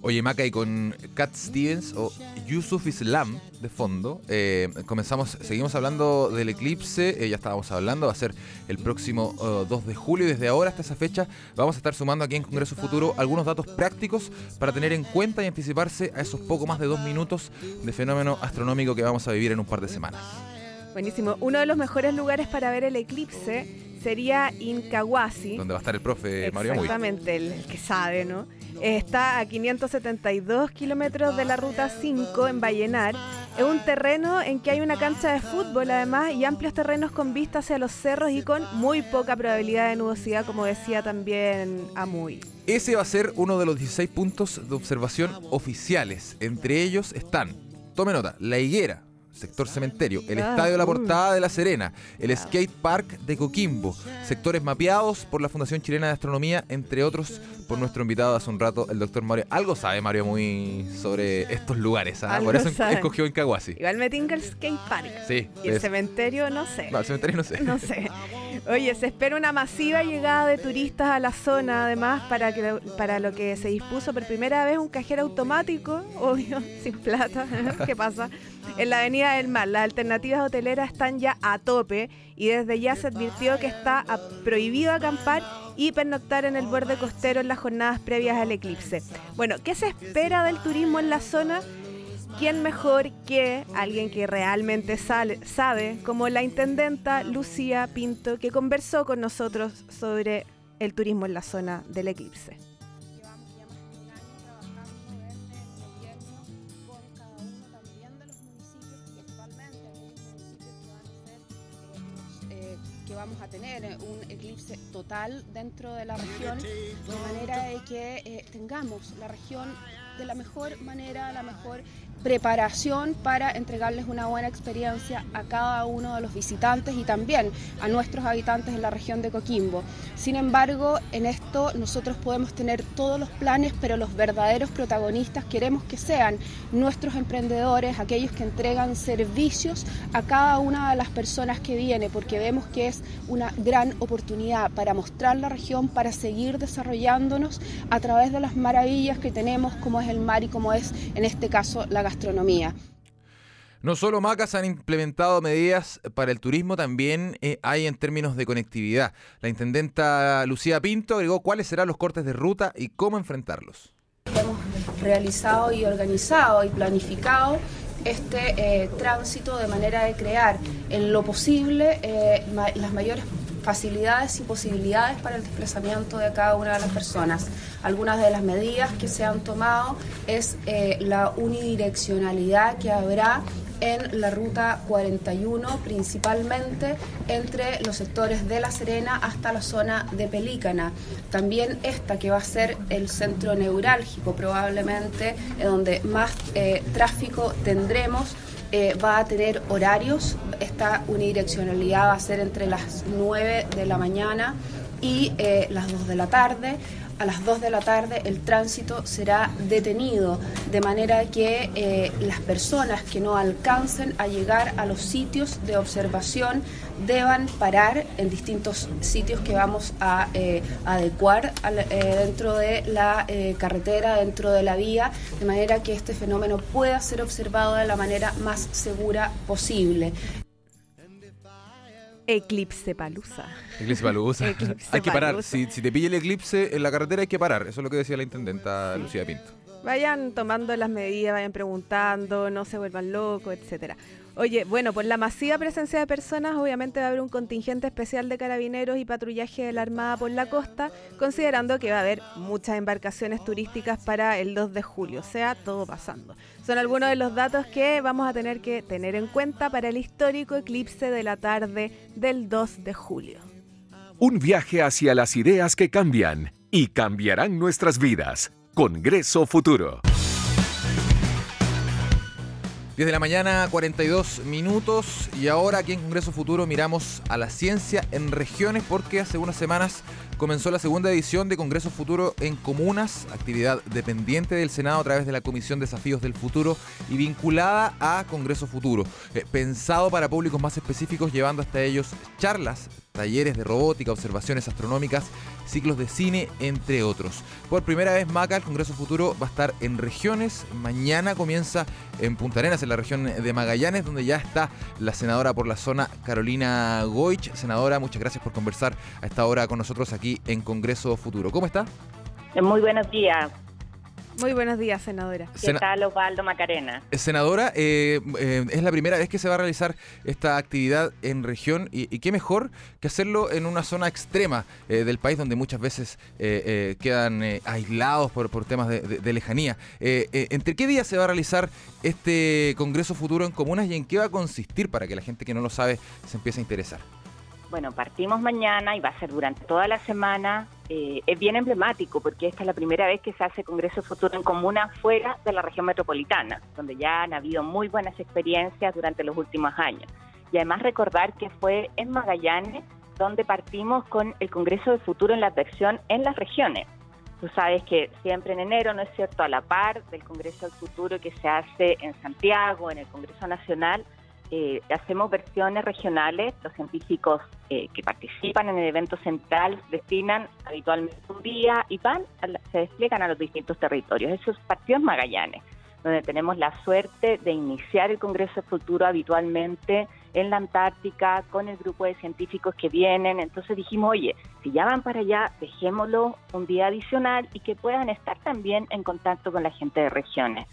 Oye, Maca, y con Cat Stevens o Yusuf Islam de fondo, eh, comenzamos, seguimos hablando del eclipse, eh, ya estábamos hablando, va a ser el próximo 2 uh, de julio y desde ahora hasta esa fecha vamos a estar sumando aquí en Congreso Futuro algunos datos prácticos para tener en cuenta y anticiparse a esos poco más de dos minutos de fenómeno astronómico que vamos a vivir en un par de semanas. Buenísimo. Uno de los mejores lugares para ver el eclipse sería Incahuasi. Donde va a estar el profe Mario Exactamente, el que sabe, ¿no? Está a 572 kilómetros de la ruta 5 en Vallenar. Es un terreno en que hay una cancha de fútbol además y amplios terrenos con vista hacia los cerros y con muy poca probabilidad de nubosidad, como decía también Amuy. Ese va a ser uno de los 16 puntos de observación oficiales. Entre ellos están, tome nota, La Higuera, sector cementerio, el ah, Estadio La Portada de La Serena, el Skate Park de Coquimbo, sectores mapeados por la Fundación Chilena de Astronomía, entre otros por nuestro invitado hace un rato, el doctor Mario. Algo sabe Mario muy sobre estos lugares, ¿ah? por eso escogió en Igual me tinca el Skate Park. Sí. Y el cementerio, no sé. No, el cementerio no sé. No sé. Oye, se espera una masiva llegada de turistas a la zona, además, para, que, para lo que se dispuso por primera vez un cajero automático, obvio, sin plata. ¿Qué pasa? En la Avenida del Mar, las alternativas hoteleras están ya a tope y desde ya se advirtió que está prohibido acampar y pernoctar en el borde costero en las jornadas previas al eclipse. Bueno, ¿qué se espera del turismo en la zona? ¿quién mejor que alguien que realmente sabe, como la intendenta Lucía Pinto, que conversó con nosotros sobre el turismo en la zona del eclipse? Que vamos a tener un eclipse total dentro de la región, de manera de que eh, tengamos la región de la mejor manera, la mejor preparación para entregarles una buena experiencia a cada uno de los visitantes y también a nuestros habitantes en la región de Coquimbo. Sin embargo, en esto nosotros podemos tener todos los planes, pero los verdaderos protagonistas queremos que sean nuestros emprendedores, aquellos que entregan servicios a cada una de las personas que viene, porque vemos que es una gran oportunidad para mostrar la región, para seguir desarrollándonos a través de las maravillas que tenemos, como es el mar y como es en este caso la gastronomía. No solo Macas han implementado medidas para el turismo, también eh, hay en términos de conectividad. La intendenta Lucía Pinto agregó cuáles serán los cortes de ruta y cómo enfrentarlos. Hemos realizado y organizado y planificado este eh, tránsito de manera de crear en lo posible eh, las mayores facilidades y posibilidades para el desplazamiento de cada una de las personas. Algunas de las medidas que se han tomado es eh, la unidireccionalidad que habrá en la ruta 41, principalmente entre los sectores de La Serena hasta la zona de Pelícana. También esta que va a ser el centro neurálgico, probablemente, donde más eh, tráfico tendremos eh, va a tener horarios. Esta unidireccionalidad va a ser entre las 9 de la mañana y eh, las 2 de la tarde a las 2 de la tarde el tránsito será detenido, de manera que eh, las personas que no alcancen a llegar a los sitios de observación deban parar en distintos sitios que vamos a eh, adecuar eh, dentro de la carretera, dentro de la vía, de manera que este fenómeno pueda ser observado de la manera más segura posible. Eclipse Palusa. Eclipse Palusa. hay que parar. Si, te pilla el eclipse en la carretera hay que parar. Eso es lo que decía la intendenta Lucía Pinto. Vayan tomando las medidas, vayan preguntando, no se vuelvan locos, etcétera. Oye, bueno, por la masiva presencia de personas, obviamente va a haber un contingente especial de carabineros y patrullaje de la Armada por la costa, considerando que va a haber muchas embarcaciones turísticas para el 2 de julio, o sea, todo pasando. Son algunos de los datos que vamos a tener que tener en cuenta para el histórico eclipse de la tarde del 2 de julio. Un viaje hacia las ideas que cambian y cambiarán nuestras vidas. Congreso Futuro. 10 de la mañana, 42 minutos. Y ahora aquí en Congreso Futuro miramos a la ciencia en regiones porque hace unas semanas comenzó la segunda edición de Congreso Futuro en Comunas, actividad dependiente del Senado a través de la Comisión Desafíos del Futuro y vinculada a Congreso Futuro, eh, pensado para públicos más específicos, llevando hasta ellos charlas, talleres de robótica, observaciones astronómicas, ciclos de cine, entre otros. Por primera vez, Maca, el Congreso Futuro, va a estar en regiones. Mañana comienza en Punta Arenas, en la región de Magallanes, donde ya está la senadora por la zona, Carolina Goich. Senadora, muchas gracias por conversar a esta hora con nosotros aquí en Congreso Futuro. ¿Cómo está? Muy buenos días. Muy buenos días, senadora. ¿Qué tal, Osvaldo Macarena? Eh, senadora, eh, eh, es la primera vez que se va a realizar esta actividad en región y, qué mejor que hacerlo en una zona extrema del país donde muchas veces quedan aislados por, por temas de, de lejanía. ¿Entre qué días se va a realizar este Congreso Futuro en Comunas y en qué va a consistir para que la gente que no lo sabe se empiece a interesar? Bueno, partimos mañana y va a ser durante toda la semana. Eh, es bien emblemático porque esta es la primera vez que se hace Congreso Futuro en Comuna fuera de la región metropolitana, donde ya han habido muy buenas experiencias durante los últimos años. Y además recordar que fue en Magallanes donde partimos con el Congreso de Futuro en la versión en las regiones. Tú sabes que siempre en enero, ¿no es cierto?, a la par del Congreso del Futuro que se hace en Santiago, en el Congreso Nacional, eh, hacemos versiones regionales, los científicos eh, que participan en el evento central destinan habitualmente un día y van, se despliegan a los distintos territorios. Eso es Partido Magallanes, donde tenemos la suerte de iniciar el Congreso Futuro habitualmente en la Antártica con el grupo de científicos que vienen. Entonces dijimos, oye, si ya van para allá, dejémoslo un día adicional y que puedan estar también en contacto con la gente de regiones.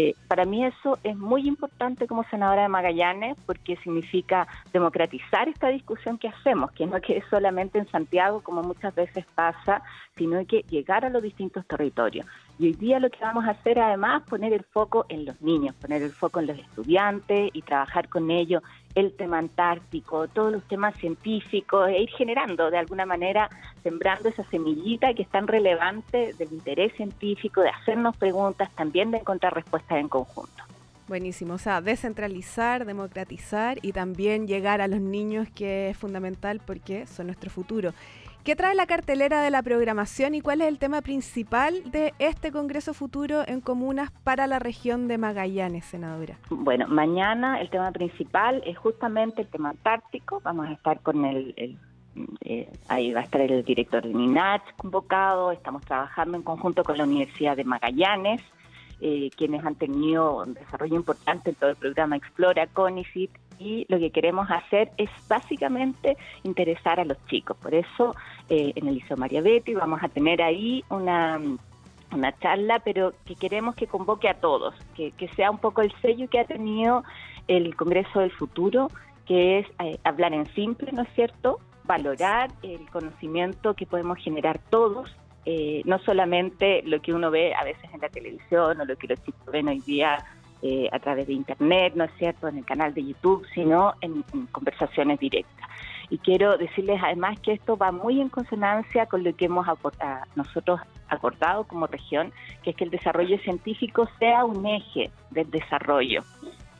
Eh, para mí eso es muy importante como senadora de Magallanes porque significa democratizar esta discusión que hacemos, que no quede solamente en Santiago como muchas veces pasa, sino que llegar a los distintos territorios. Y hoy día lo que vamos a hacer además poner el foco en los niños, poner el foco en los estudiantes y trabajar con ellos el tema antártico, todos los temas científicos e ir generando de alguna manera, sembrando esa semillita que es tan relevante del interés científico, de hacernos preguntas, también de encontrar respuestas en conjunto. Buenísimo, o sea, descentralizar, democratizar y también llegar a los niños que es fundamental porque son nuestro futuro. ¿Qué trae la cartelera de la programación y cuál es el tema principal de este Congreso Futuro en Comunas para la región de Magallanes, senadora? Bueno, mañana el tema principal es justamente el tema antártico. Vamos a estar con el, eh, ahí va a estar el director de MINACH convocado. Estamos trabajando en conjunto con la Universidad de Magallanes. Eh, quienes han tenido un desarrollo importante en todo el programa Explora, CONICIT y lo que queremos hacer es básicamente interesar a los chicos. Por eso eh, en el Liceo María Betty vamos a tener ahí una, una charla, pero que queremos que convoque a todos, que, sea un poco el sello que ha tenido el Congreso del Futuro, que es eh, hablar en simple, ¿no es cierto? Valorar el conocimiento que podemos generar todos, eh, no solamente lo que uno ve a veces en la televisión o lo que los chicos ven hoy día eh, a través de Internet, ¿no es cierto?, en el canal de YouTube, sino en, conversaciones directas. Y quiero decirles además que esto va muy en consonancia con lo que hemos nosotros acordado como región, que es que el desarrollo científico sea un eje del desarrollo.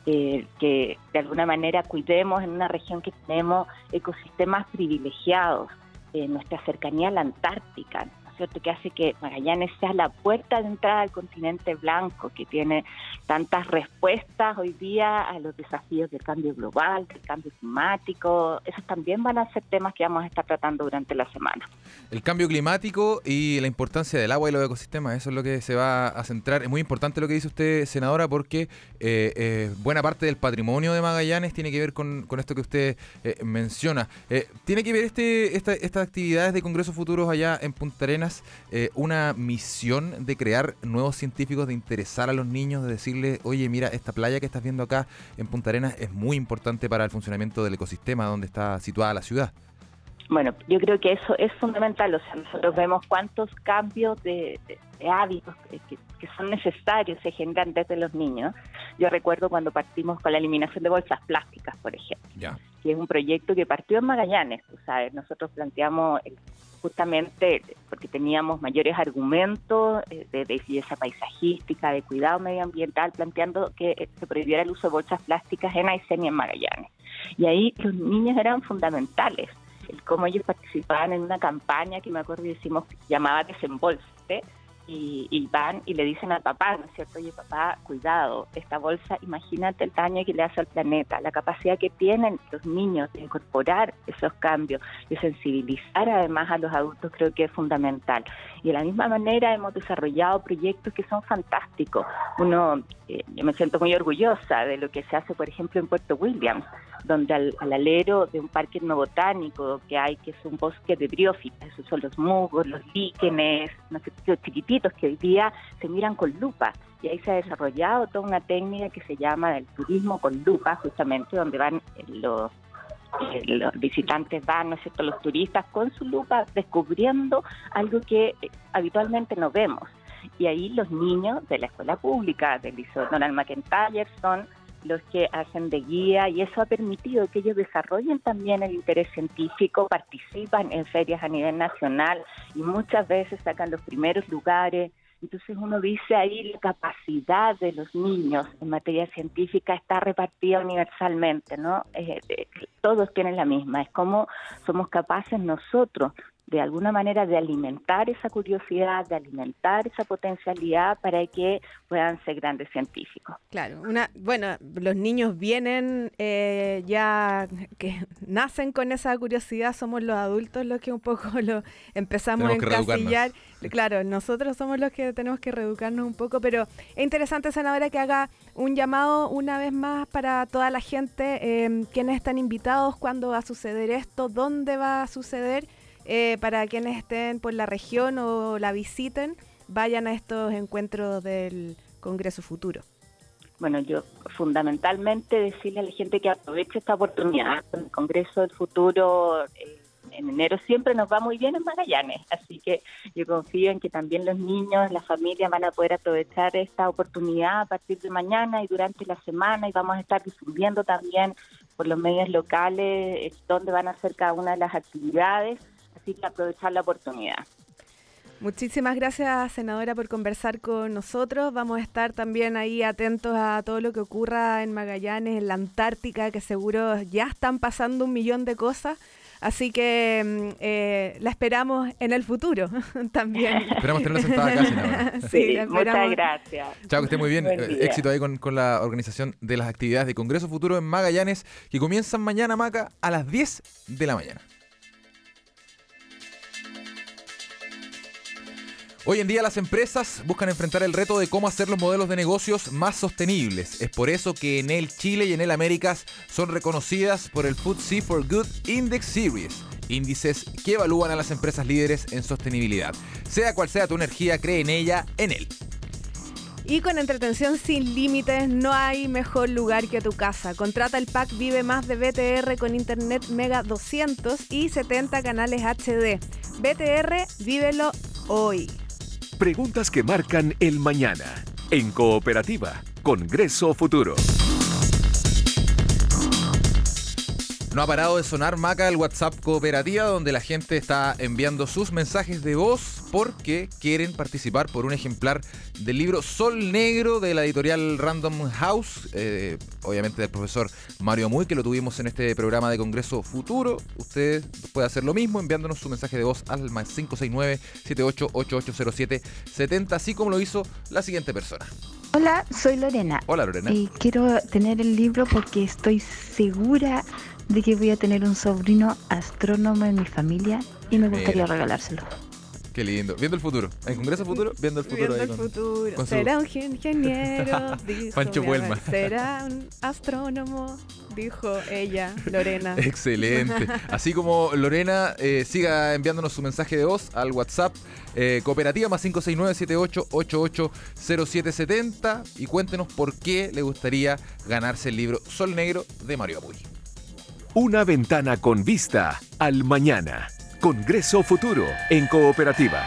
Eh, que de alguna manera cuidemos en una región que tenemos ecosistemas privilegiados, eh, nuestra cercanía a la Antártica, que hace que Magallanes sea la puerta de entrada al continente blanco, que tiene tantas respuestas hoy día a los desafíos del cambio global, del cambio climático. Esos también van a ser temas que vamos a estar tratando durante la semana. El cambio climático y la importancia del agua y los ecosistemas, eso es lo que se va a centrar. Es muy importante lo que dice usted, senadora, porque eh, eh, buena parte del patrimonio de Magallanes tiene que ver con, esto que usted eh, menciona. ¿Tiene que ver este, estas actividades de Congreso Futuros allá en Punta Arenas? Eh, una misión de crear nuevos científicos, de interesar a los niños, de decirles, oye, mira, esta playa que estás viendo acá en Punta Arenas es muy importante para el funcionamiento del ecosistema donde está situada la ciudad? Bueno, yo creo que eso es fundamental. O sea, nosotros vemos cuántos cambios de, hábitos que, son necesarios se generan desde los niños. Yo recuerdo cuando partimos con la eliminación de bolsas plásticas, por ejemplo, ya. Que es un proyecto que partió en Magallanes. Tú sabes, nosotros planteamos justamente porque teníamos mayores argumentos eh, de, belleza paisajística, de cuidado medioambiental, planteando que eh, se prohibiera el uso de bolsas plásticas en Aysén y en Magallanes. Y ahí los niños eran fundamentales, el cómo ellos participaban en una campaña que me acuerdo que hicimos, llamaba Desembolse, y, van y le dicen al papá, ¿no es cierto? Oye, papá, cuidado, esta bolsa, imagínate el daño que le hace al planeta, la capacidad que tienen los niños de incorporar esos cambios, de sensibilizar además a los adultos, creo que es fundamental. Y de la misma manera hemos desarrollado proyectos que son fantásticos. Uno, eh, yo me siento muy orgullosa de lo que se hace, por ejemplo, en Puerto Williams, donde al, alero de un parque etnobotánico que hay, que es un bosque de briófitas, esos son los musgos, los líquenes, no sé, chiquititos que hoy día se miran con lupa. Y ahí se ha desarrollado toda una técnica que se llama el turismo con lupa, justamente donde van eh, los eh, los visitantes van, ¿no es cierto?, los turistas con su lupa descubriendo algo que eh, habitualmente no vemos. Y ahí los niños de la escuela pública, del Liceo Donald McIntyre, son los que hacen de guía y eso ha permitido que ellos desarrollen también el interés científico, participan en ferias a nivel nacional y muchas veces sacan los primeros lugares. Entonces uno dice ahí la capacidad de los niños en materia científica está repartida universalmente, ¿no? Eh, todos tienen la misma, es como somos capaces nosotros de alguna manera de alimentar esa curiosidad, de alimentar esa potencialidad para que puedan ser grandes científicos. Claro, una, bueno, los niños vienen eh, ya que nacen con esa curiosidad, somos los adultos los que un poco lo empezamos a encasillar. Claro, nosotros somos los que tenemos que reeducarnos un poco, pero es interesante, senadora, que haga un llamado una vez más para toda la gente, eh, quienes están invitados, cuándo va a suceder esto, dónde va a suceder eh, para quienes estén por la región o la visiten, vayan a estos encuentros del Congreso Futuro. Bueno, yo fundamentalmente decirle a la gente que aproveche esta oportunidad. El Congreso del Futuro eh, en enero siempre nos va muy bien en Magallanes, así que yo confío en que también los niños, las familias van a poder aprovechar esta oportunidad a partir de mañana y durante la semana y vamos a estar difundiendo también por los medios locales dónde van a ser cada una de las actividades así que aprovechar la oportunidad. Muchísimas gracias, senadora, por conversar con nosotros. Vamos a estar también ahí atentos a todo lo que ocurra en Magallanes, en la Antártica, que seguro ya están pasando un millón de cosas. Así que mm, eh, la esperamos en el futuro también. Esperamos tenerla sentada acá, senadora. sí, muchas gracias. Chao, que esté muy bien. Eh, éxito ahí con, con, la organización de las actividades de Congreso Futuro en Magallanes, que comienzan mañana, Maca, a las 10 de la mañana. Hoy en día las empresas buscan enfrentar el reto de cómo hacer los modelos de negocios más sostenibles. Es por eso que en el Chile y en el Américas son reconocidas por el FTSE for Good Index Series, índices que evalúan a las empresas líderes en sostenibilidad. Sea cual sea tu energía, cree en ella, en él. Y con entretención sin límites no hay mejor lugar que tu casa. Contrata el pack Vive Más de BTR con Internet Mega 200 y 70 canales HD. BTR, vívelo hoy. Preguntas que marcan el mañana. En Cooperativa, Congreso Futuro. No ha parado de sonar Maca el WhatsApp Cooperativa, donde la gente está enviando sus mensajes de voz porque quieren participar por un ejemplar del libro Sol Negro de la editorial Random House, eh, obviamente del profesor Mario Muy, que lo tuvimos en este programa de Congreso Futuro. Usted puede hacer lo mismo enviándonos su mensaje de voz al más 569-78880770, así como lo hizo la siguiente persona. Hola, soy Lorena. Hola Lorena. Y quiero tener el libro porque estoy segura de que voy a tener un sobrino astrónomo en mi familia y me gustaría regalárselo. Qué lindo. Viendo el futuro. En Congreso Futuro, viendo el futuro. Viendo el futuro. Será un ingeniero, dijo. Pancho Buelma. Será un astrónomo, dijo ella, Lorena. Excelente. Así como Lorena eh, siga enviándonos su mensaje de voz al WhatsApp eh, Cooperativa más 569-7888-0770 y cuéntenos por qué le gustaría ganarse el libro Sol Negro de Mario Apuy. Una ventana con vista al mañana. Congreso Futuro en Cooperativa.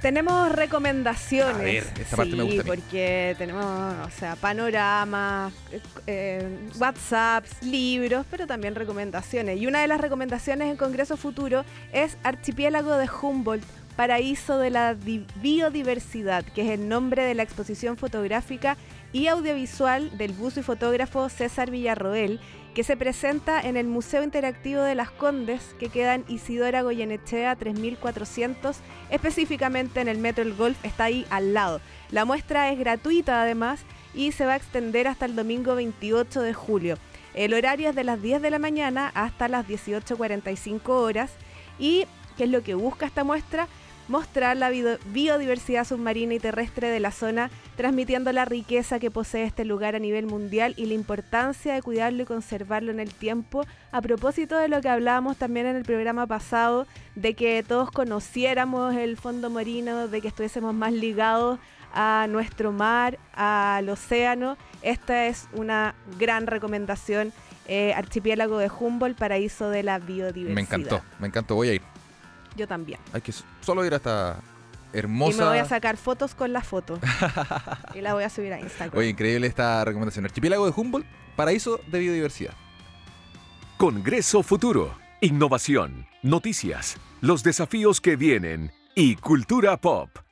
Tenemos recomendaciones. A ver, esta parte me gusta. porque tenemos, o sea, panoramas, eh, WhatsApps, libros, pero también recomendaciones. Y una de las recomendaciones en Congreso Futuro es Archipiélago de Humboldt, Paraíso de la Biodiversidad, que es el nombre de la exposición fotográfica y audiovisual del buzo y fotógrafo César Villarroel, que se presenta en el Museo Interactivo de las Condes, que queda en Isidora Goyenechea 3400, específicamente en el Metro El Golf, está ahí al lado. La muestra es gratuita además y se va a extender hasta el domingo 28 de julio. El horario es de las 10 de la mañana hasta las 18.45 horas y ¿qué es lo que busca esta muestra? Mostrar la biodiversidad submarina y terrestre de la zona, transmitiendo la riqueza que posee este lugar a nivel mundial y la importancia de cuidarlo y conservarlo en el tiempo, a propósito de lo que hablábamos también en el programa pasado, de que todos conociéramos el fondo marino, de que estuviésemos más ligados a nuestro mar, al océano. Esta es una gran recomendación. Eh, archipiélago de Humboldt, paraíso de la biodiversidad. Me encantó, me encantó, voy a ir. Yo también. Hay que solo ir a esta hermosa. Y me voy a sacar fotos con la foto. y la voy a subir a Instagram. Oye, increíble esta recomendación. Archipiélago de Humboldt, paraíso de biodiversidad. Congreso Futuro. Innovación, noticias, los desafíos que vienen y cultura pop.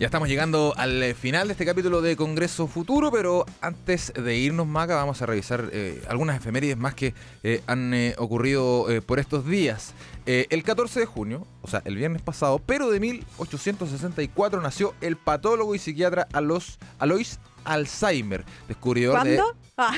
Ya estamos llegando al eh, final de este capítulo de Congreso Futuro, pero antes de irnos, Maca, vamos a revisar eh, algunas efemérides más que eh, han ocurrido por estos días. el 14 de junio, o sea, el viernes pasado, pero de 1864, nació el patólogo y psiquiatra Alois Alzheimer, descubridor ¿Cuándo? Ah.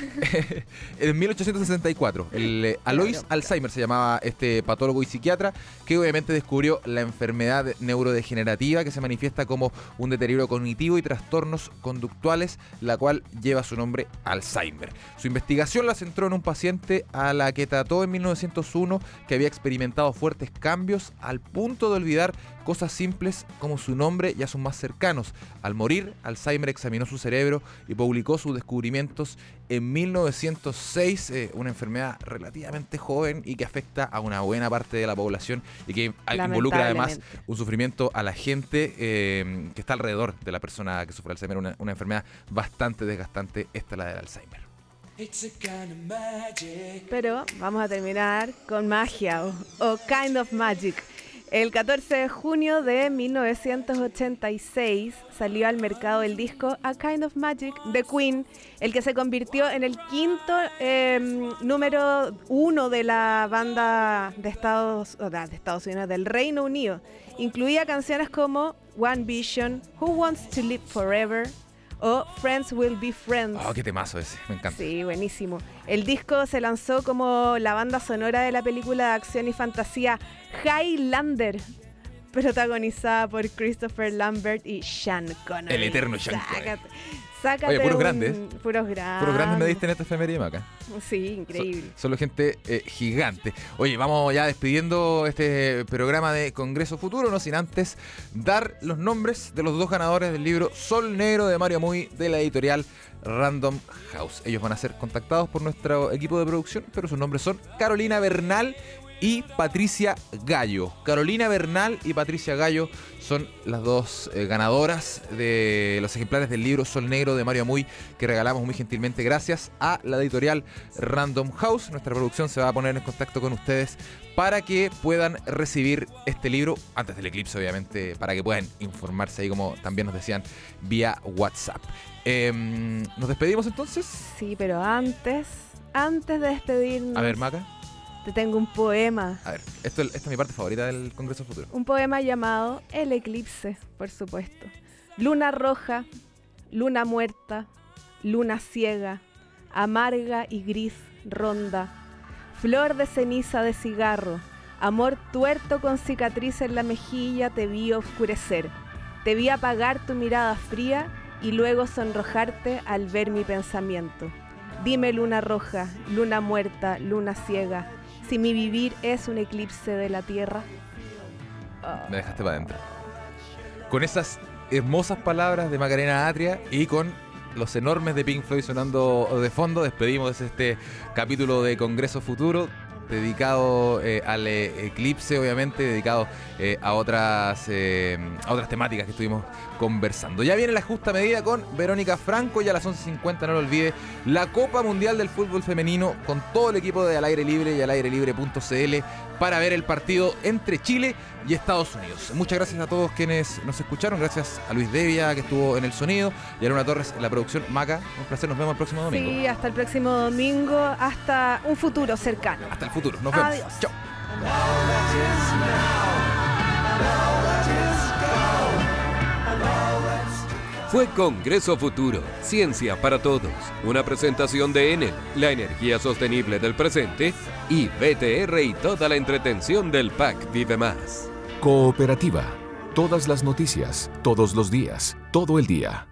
en 1864, el eh, Alois Alzheimer se llamaba este patólogo y psiquiatra que obviamente descubrió la enfermedad neurodegenerativa que se manifiesta como un deterioro cognitivo y trastornos conductuales, la cual lleva su nombre Alzheimer. Su investigación la centró en un paciente a la que trató en 1901 que había experimentado fuertes cambios al punto de olvidar cosas simples como su nombre y a sus más cercanos. Al morir, Alzheimer examinó su cerebro y publicó sus descubrimientos en 1906, eh, una enfermedad relativamente joven y que afecta a una buena parte de la población y que involucra además un sufrimiento a la gente eh, que está alrededor de la persona que sufre Alzheimer, una, una enfermedad bastante desgastante, esta la del Alzheimer. Pero vamos a terminar con magia o kind of magic. El 14 de junio de 1986 salió al mercado el disco A Kind of Magic de Queen, el que se convirtió en el quinto em, número uno de la banda de Estados, de Estados Unidos, del Reino Unido. Incluía canciones como One Vision, Who Wants to Live Forever, o Friends Will Be Friends. Oh, qué temazo ese, me encanta. Sí, buenísimo. El disco se lanzó como la banda sonora de la película de acción y fantasía Highlander, protagonizada por Christopher Lambert y Sean Connery. El eterno Sean Connery. Sácate puros grandes. Puros grandes. Puros grandes me diste en esta efeméride acá. Sí, increíble. solo gente eh, gigante. Oye, vamos ya despidiendo este programa de Congreso Futuro, no sin antes dar los nombres de los dos ganadores del libro Sol Negro de Mario Muy de la editorial Random House. Ellos van a ser contactados por nuestro equipo de producción, pero sus nombres son Carolina Bernal y Patricia Gallo. Carolina Bernal y Patricia Gallo son las dos eh, ganadoras de los ejemplares del libro Sol Negro de Mario Amuy que regalamos muy gentilmente gracias a la editorial Random House. Nuestra producción se va a poner en contacto con ustedes para que puedan recibir este libro antes del eclipse, obviamente, para que puedan informarse ahí como también nos decían vía WhatsApp. Em, ¿Nos despedimos entonces? Sí, pero antes, antes de despedirnos... A ver, Maca. Te tengo un poema. A ver, esto, esta es mi parte favorita del Congreso Futuro. Un poema llamado El Eclipse, por supuesto. Luna roja, luna muerta, luna ciega, amarga y gris ronda, flor de ceniza de cigarro, amor tuerto con cicatriz en la mejilla, te vi oscurecer. Te vi apagar tu mirada fría y luego sonrojarte al ver mi pensamiento. Dime luna roja, luna muerta, luna ciega, si mi vivir es un eclipse de la Tierra. Me dejaste para adentro. Con esas hermosas palabras de Macarena Atria y con los enormes de Pink Floyd sonando de fondo, despedimos este capítulo de Congreso Futuro dedicado eh, al eh, eclipse, obviamente, dedicado eh, a, otras, a otras temáticas que estuvimos conversando. Ya viene la justa medida con Verónica Franco y a las 11.50, no lo olvide, la Copa Mundial del Fútbol Femenino con todo el equipo de Al Aire Libre y al aire libre.cl para ver el partido entre Chile y Estados Unidos. Muchas gracias a todos quienes nos escucharon, gracias a Luis Devia que estuvo en el sonido y a Luna Torres en la producción. Maca, un placer, nos vemos el próximo domingo. Sí, hasta el próximo domingo, hasta un futuro cercano. Hasta el futuro, nos vemos. Adiós. Chao. Fue Congreso Futuro, Ciencia para Todos, una presentación de Enel, la energía sostenible del presente, y BTR y toda la entretención del PAC Vive Más. Cooperativa. Todas las noticias, todos los días, todo el día.